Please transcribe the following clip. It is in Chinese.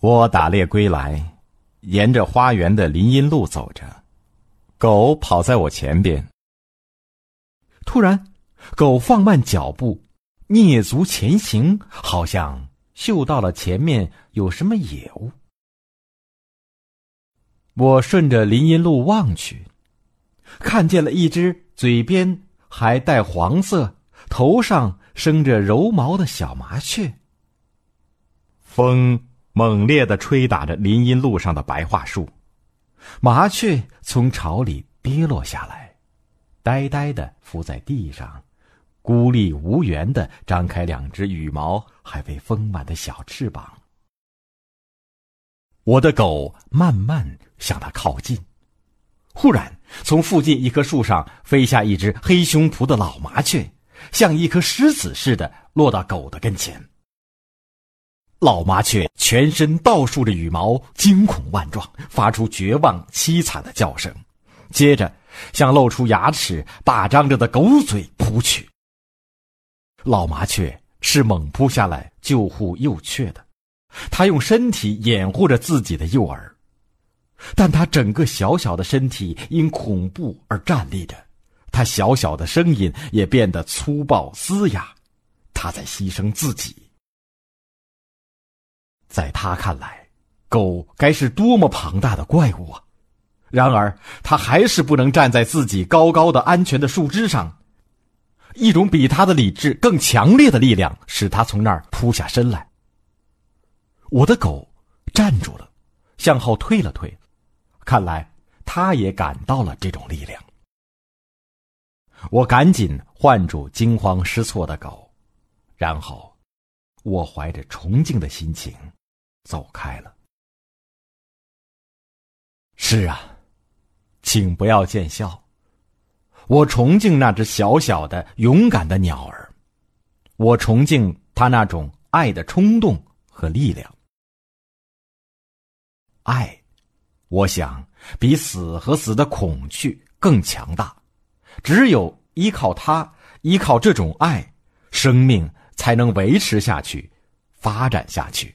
我打猎归来，沿着花园的林荫路走着，狗跑在我前边。突然，狗放慢脚步，蹑足前行，好像嗅到了前面有什么野物。我顺着林荫路望去，看见了一只嘴边还带黄色、头上生着柔毛的小麻雀。风。猛烈的吹打着林荫路上的白桦树，麻雀从巢里跌落下来，呆呆的伏在地上，孤立无援的张开两只羽毛还未丰满的小翅膀。我的狗慢慢向它靠近，忽然从附近一棵树上飞下一只黑胸脯的老麻雀，像一颗石子似的落到狗的跟前。老麻雀全身倒竖着羽毛，惊恐万状，发出绝望凄惨的叫声，接着向露出牙齿、大张着的狗嘴扑去。老麻雀是猛扑下来救护幼雀的，它用身体掩护着自己的幼儿，但它整个小小的身体因恐怖而站立着，它小小的声音也变得粗暴嘶哑，它在牺牲自己。在他看来，狗该是多么庞大的怪物啊！然而，他还是不能站在自己高高的、安全的树枝上。一种比他的理智更强烈的力量使他从那儿扑下身来。我的狗站住了，向后退了退，看来他也感到了这种力量。我赶紧唤住惊慌失措的狗，然后我怀着崇敬的心情。走开了。是啊，请不要见笑。我崇敬那只小小的、勇敢的鸟儿，我崇敬它那种爱的冲动和力量。爱，我想比死和死的恐惧更强大。只有依靠它，依靠这种爱，生命才能维持下去，发展下去。